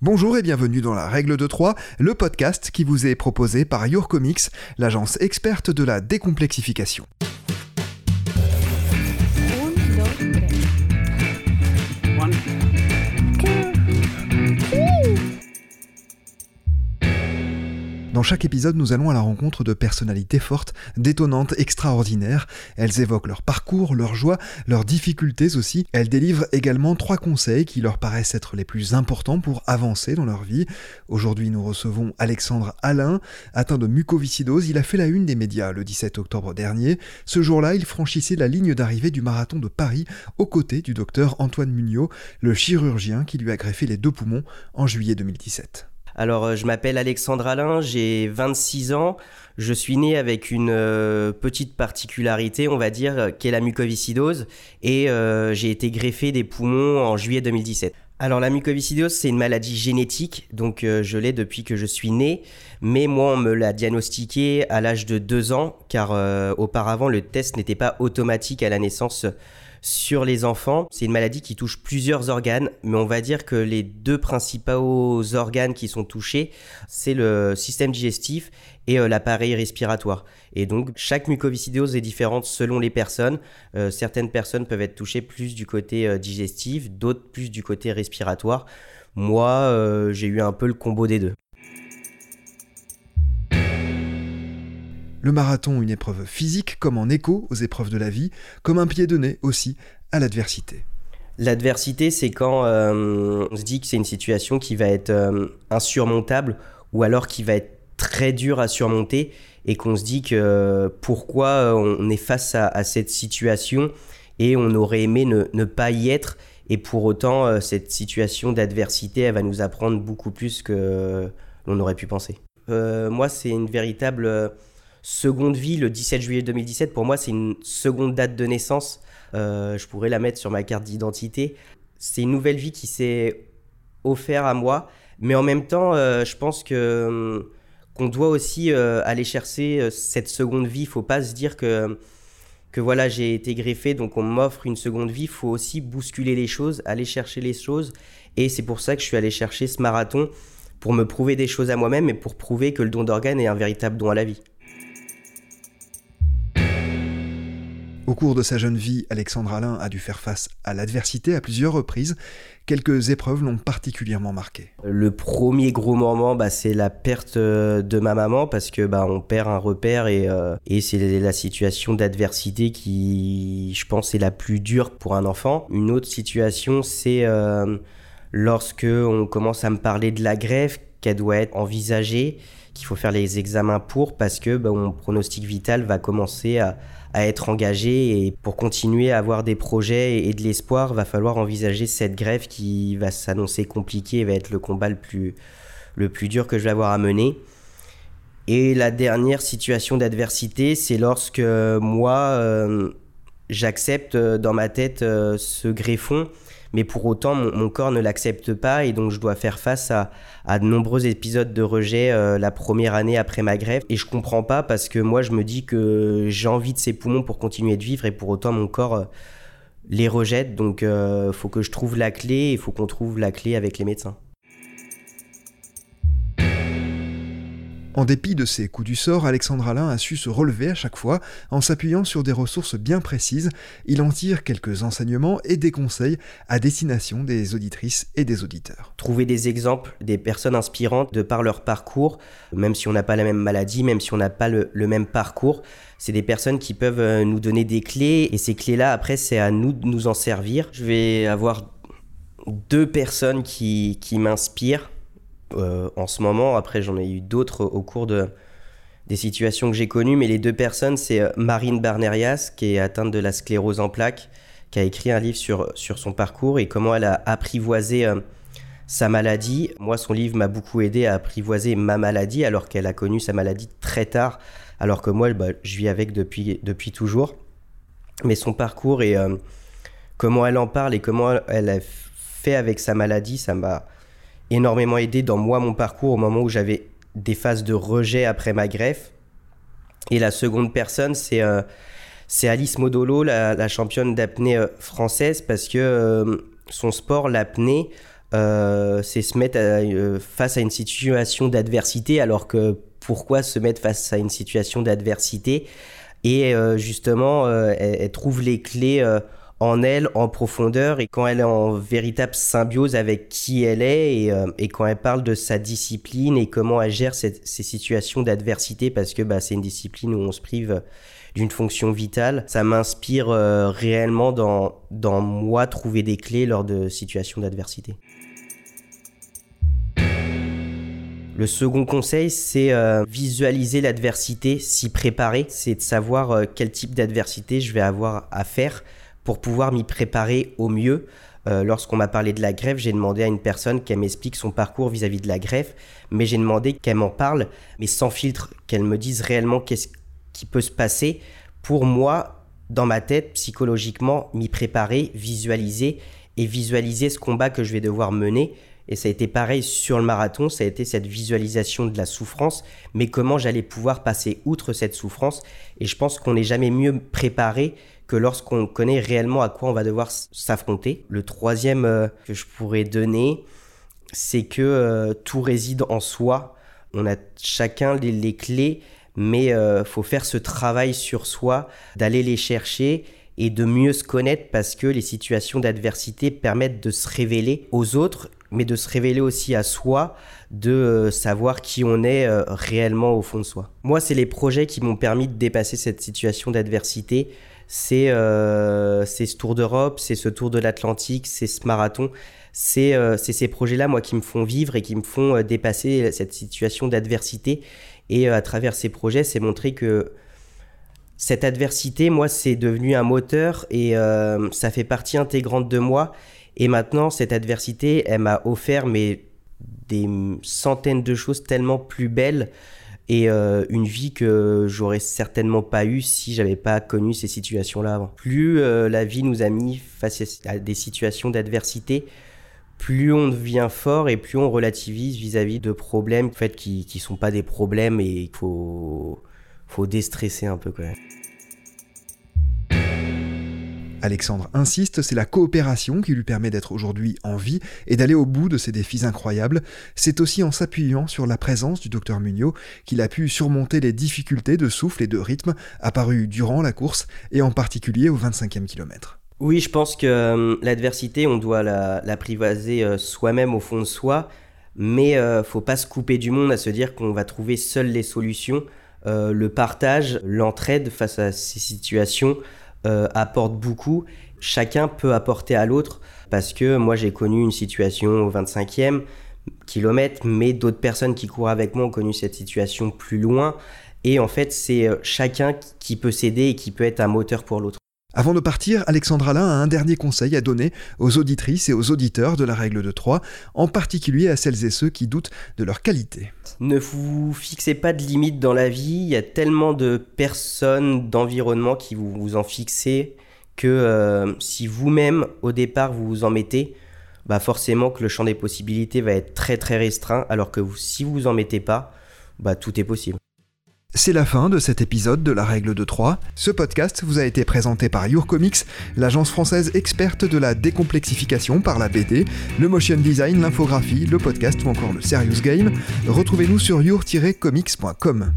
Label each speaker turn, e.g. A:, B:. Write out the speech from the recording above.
A: Bonjour et bienvenue dans la règle de 3, le podcast qui vous est proposé par Your Comics, l'agence experte de la décomplexification. Dans chaque épisode, nous allons à la rencontre de personnalités fortes, détonnantes, extraordinaires. Elles évoquent leur parcours, leurs joies, leurs difficultés aussi. Elles délivrent également trois conseils qui leur paraissent être les plus importants pour avancer dans leur vie. Aujourd'hui, nous recevons Alexandre Alain, atteint de mucoviscidose. Il a fait la une des médias le 17 octobre dernier. Ce jour-là, il franchissait la ligne d'arrivée du marathon de Paris aux côtés du docteur Antoine Mugnot, le chirurgien qui lui a greffé les deux poumons en juillet 2017.
B: Alors, euh, je m'appelle Alexandre Alain, j'ai 26 ans. Je suis né avec une euh, petite particularité, on va dire, qui est la mucoviscidose. Et euh, j'ai été greffé des poumons en juillet 2017. Alors la mucoviscidose, c'est une maladie génétique, donc je l'ai depuis que je suis né, mais moi on me l'a diagnostiqué à l'âge de 2 ans, car auparavant le test n'était pas automatique à la naissance sur les enfants. C'est une maladie qui touche plusieurs organes, mais on va dire que les deux principaux organes qui sont touchés, c'est le système digestif et euh, l'appareil respiratoire. Et donc chaque mucoviscidose est différente selon les personnes. Euh, certaines personnes peuvent être touchées plus du côté euh, digestif, d'autres plus du côté respiratoire. Moi, j'ai eu un peu le combo des deux.
A: Le marathon, une épreuve physique comme en écho aux épreuves de la vie, comme un pied de nez aussi à l'adversité.
B: L'adversité, c'est quand euh, on se dit que c'est une situation qui va être euh, insurmontable ou alors qui va être très dure à surmonter et qu'on se dit que pourquoi on est face à, cette situation et on aurait aimé ne, pas y être et pour autant euh, cette situation d'adversité elle va nous apprendre beaucoup plus que l'on aurait pu penser. moi c'est une véritable seconde vie, le 17 juillet 2017, pour moi, c'est une seconde date de naissance. Euh, je pourrais la mettre sur ma carte d'identité. C'est une nouvelle vie qui s'est offerte à moi, mais en même temps, euh, je pense que hum, qu'on doit aussi euh, aller chercher cette seconde vie. Il faut pas se dire que que voilà, j'ai été greffé, donc on m'offre une seconde vie. Il faut aussi bousculer les choses, aller chercher les choses, et c'est pour ça que je suis allé chercher ce marathon pour me prouver des choses à moi-même et pour prouver que le don d'organes est un véritable don à la vie.
A: Cours de sa jeune vie, Alexandre Alain a dû faire face à l'adversité à plusieurs reprises. Quelques épreuves l'ont particulièrement marqué.
B: Le premier gros moment, bah, c'est la perte euh, de ma maman parce que bah, on perd un repère et, euh, et c'est la situation d'adversité qui, je pense, est la plus dure pour un enfant. Une autre situation, c'est euh, lorsque on commence à me parler de la grève, qu'elle doit être envisagée, qu'il faut faire les examens pour parce que bah, mon pronostic vital va commencer à être engagé et pour continuer à avoir des projets et de l'espoir, va falloir envisager cette grève qui va s'annoncer compliquée va être le combat le plus, le plus dur que je vais avoir à mener. Et la dernière situation d'adversité, c'est lorsque moi, euh, j'accepte euh, dans ma tête euh, ce greffon mais pour autant mon, corps ne l'accepte pas et donc je dois faire face à, de nombreux épisodes de rejet euh, la première année après ma grève et je comprends pas parce que moi je me dis que j'ai envie de ces poumons pour continuer de vivre et pour autant mon corps euh, les rejette donc il euh, faut que je trouve la clé il faut qu'on trouve la clé avec les médecins.
A: En dépit de ses coups du sort, Alexandre Alain a su se relever à chaque fois en s'appuyant sur des ressources bien précises. Il en tire quelques enseignements et des conseils à destination des auditrices et des auditeurs.
B: Trouver des exemples, des personnes inspirantes de par leur parcours, même si on n'a pas la même maladie, même si on n'a pas le, même parcours, c'est des personnes qui peuvent euh, nous donner des clés et ces clés-là, après, c'est à nous de nous en servir. Je vais avoir deux personnes qui, qui m'inspirent euh, en ce moment. Après, j'en ai eu d'autres au cours de, des situations que j'ai connues, mais les deux personnes, c'est euh, Marine Barnerias, qui est atteinte de la sclérose en plaques, qui a écrit un livre sur, sur son parcours et comment elle a apprivoisé euh, sa maladie. Moi, son livre m'a beaucoup aidé à apprivoiser ma maladie, alors qu'elle a connu sa maladie très tard, alors que moi, bah, je vis avec depuis, depuis toujours. Mais son parcours et comment elle en parle et comment elle a fait avec sa maladie, ça m'a énormément aidé dans moi, mon parcours, au moment où j'avais des phases de rejet après ma greffe. Et la seconde personne, c'est euh, Alice Modolo, la, championne d'apnée euh, française, parce que euh, son sport, l'apnée, c'est se mettre face à une situation d'adversité, alors que pourquoi se mettre face à une situation d'adversité? Et justement, elle, trouve les clés en elle, en profondeur, et quand elle est en véritable symbiose avec qui elle est, et, euh, quand elle parle de sa discipline et comment elle gère ces situations d'adversité, parce que bah, c'est une discipline où on se prive d'une fonction vitale, ça m'inspire euh, réellement dans, dans moi trouver des clés lors de situations d'adversité. Le second conseil, c'est euh, visualiser l'adversité, s'y préparer, c'est de savoir quel type d'adversité je vais avoir à faire pour pouvoir m'y préparer au mieux. Euh, lorsqu'on m'a parlé de la greffe, j'ai demandé à une personne qu'elle m'explique son parcours vis-à-vis de la greffe, mais j'ai demandé qu'elle m'en parle, mais sans filtre, qu'elle me dise réellement qu'est-ce qui peut se passer pour moi, dans ma tête, psychologiquement, m'y préparer, visualiser et visualiser ce combat que je vais devoir mener. Et ça a été pareil sur le marathon, ça a été cette visualisation de la souffrance, mais comment j'allais pouvoir passer outre cette souffrance. Et je pense qu'on n'est jamais mieux préparé que lorsqu'on connaît réellement à quoi on va devoir s'affronter. Le troisième euh, que je pourrais donner, c'est que euh, tout réside en soi. On a chacun les, clés, mais euh, faut faire ce travail sur soi, d'aller les chercher et de mieux se connaître parce que les situations d'adversité permettent de se révéler aux autres, mais de se révéler aussi à soi, de savoir qui on est réellement au fond de soi. Moi, c'est les projets qui m'ont permis de dépasser cette situation d'adversité euh, c'est ce Tour d'Europe, c'est ce Tour de l'Atlantique, c'est ce marathon. Euh, c'est ces projets-là, moi, qui me font vivre et qui me font euh, dépasser cette situation d'adversité. Et à travers ces projets, c'est montrer que cette adversité, moi, c'est devenu un moteur et ça fait partie intégrante de moi. Et maintenant, cette adversité, elle m'a offert mais, des centaines de choses tellement plus belles et euh, une vie que j'aurais certainement pas eue si j'avais pas connu ces situations-là avant. Plus euh, la vie nous a mis face à des situations d'adversité, plus on devient fort et plus on relativise vis-à-vis de problèmes en fait, qui ne sont pas des problèmes et il faut, faut déstresser un peu quand même.
A: Alexandre insiste, c'est la coopération qui lui permet d'être aujourd'hui en vie et d'aller au bout de ces défis incroyables. C'est aussi en s'appuyant sur la présence du docteur Mugnot qu'il a pu surmonter les difficultés de souffle et de rythme apparues durant la course et en particulier au 25e kilomètre.
B: Oui, je pense que euh, l'adversité, on doit la, privaser euh, soi-même au fond de soi, mais euh, faut pas se couper du monde à se dire qu'on va trouver seuls les solutions. le partage, l'entraide face à ces situations, euh, apporte beaucoup. Chacun peut apporter à l'autre parce que moi j'ai connu une situation au 25e kilomètre, mais d'autres personnes qui courent avec moi ont connu cette situation plus loin. Et en fait, c'est euh, chacun qui peut s'aider et qui peut être un moteur pour l'autre.
A: Avant de partir, Alexandre Alain a un dernier conseil à donner aux auditrices et aux auditeurs de la règle de 3, en particulier à celles et ceux qui doutent de leur qualité.
B: Ne vous fixez pas de limites dans la vie, il y a tellement de personnes, d'environnements qui vous, en fixez que euh, si vous-même au départ vous vous en mettez, bah forcément que le champ des possibilités va être très très restreint, alors que si vous vous en mettez pas, bah tout est possible.
A: C'est la fin de cet épisode de La Règle de 3. Ce podcast vous a été présenté par Your Comics, l'agence française experte de la décomplexification par la BD, le motion design, l'infographie, le podcast ou encore le serious game. Retrouvez-nous sur your-comics.com.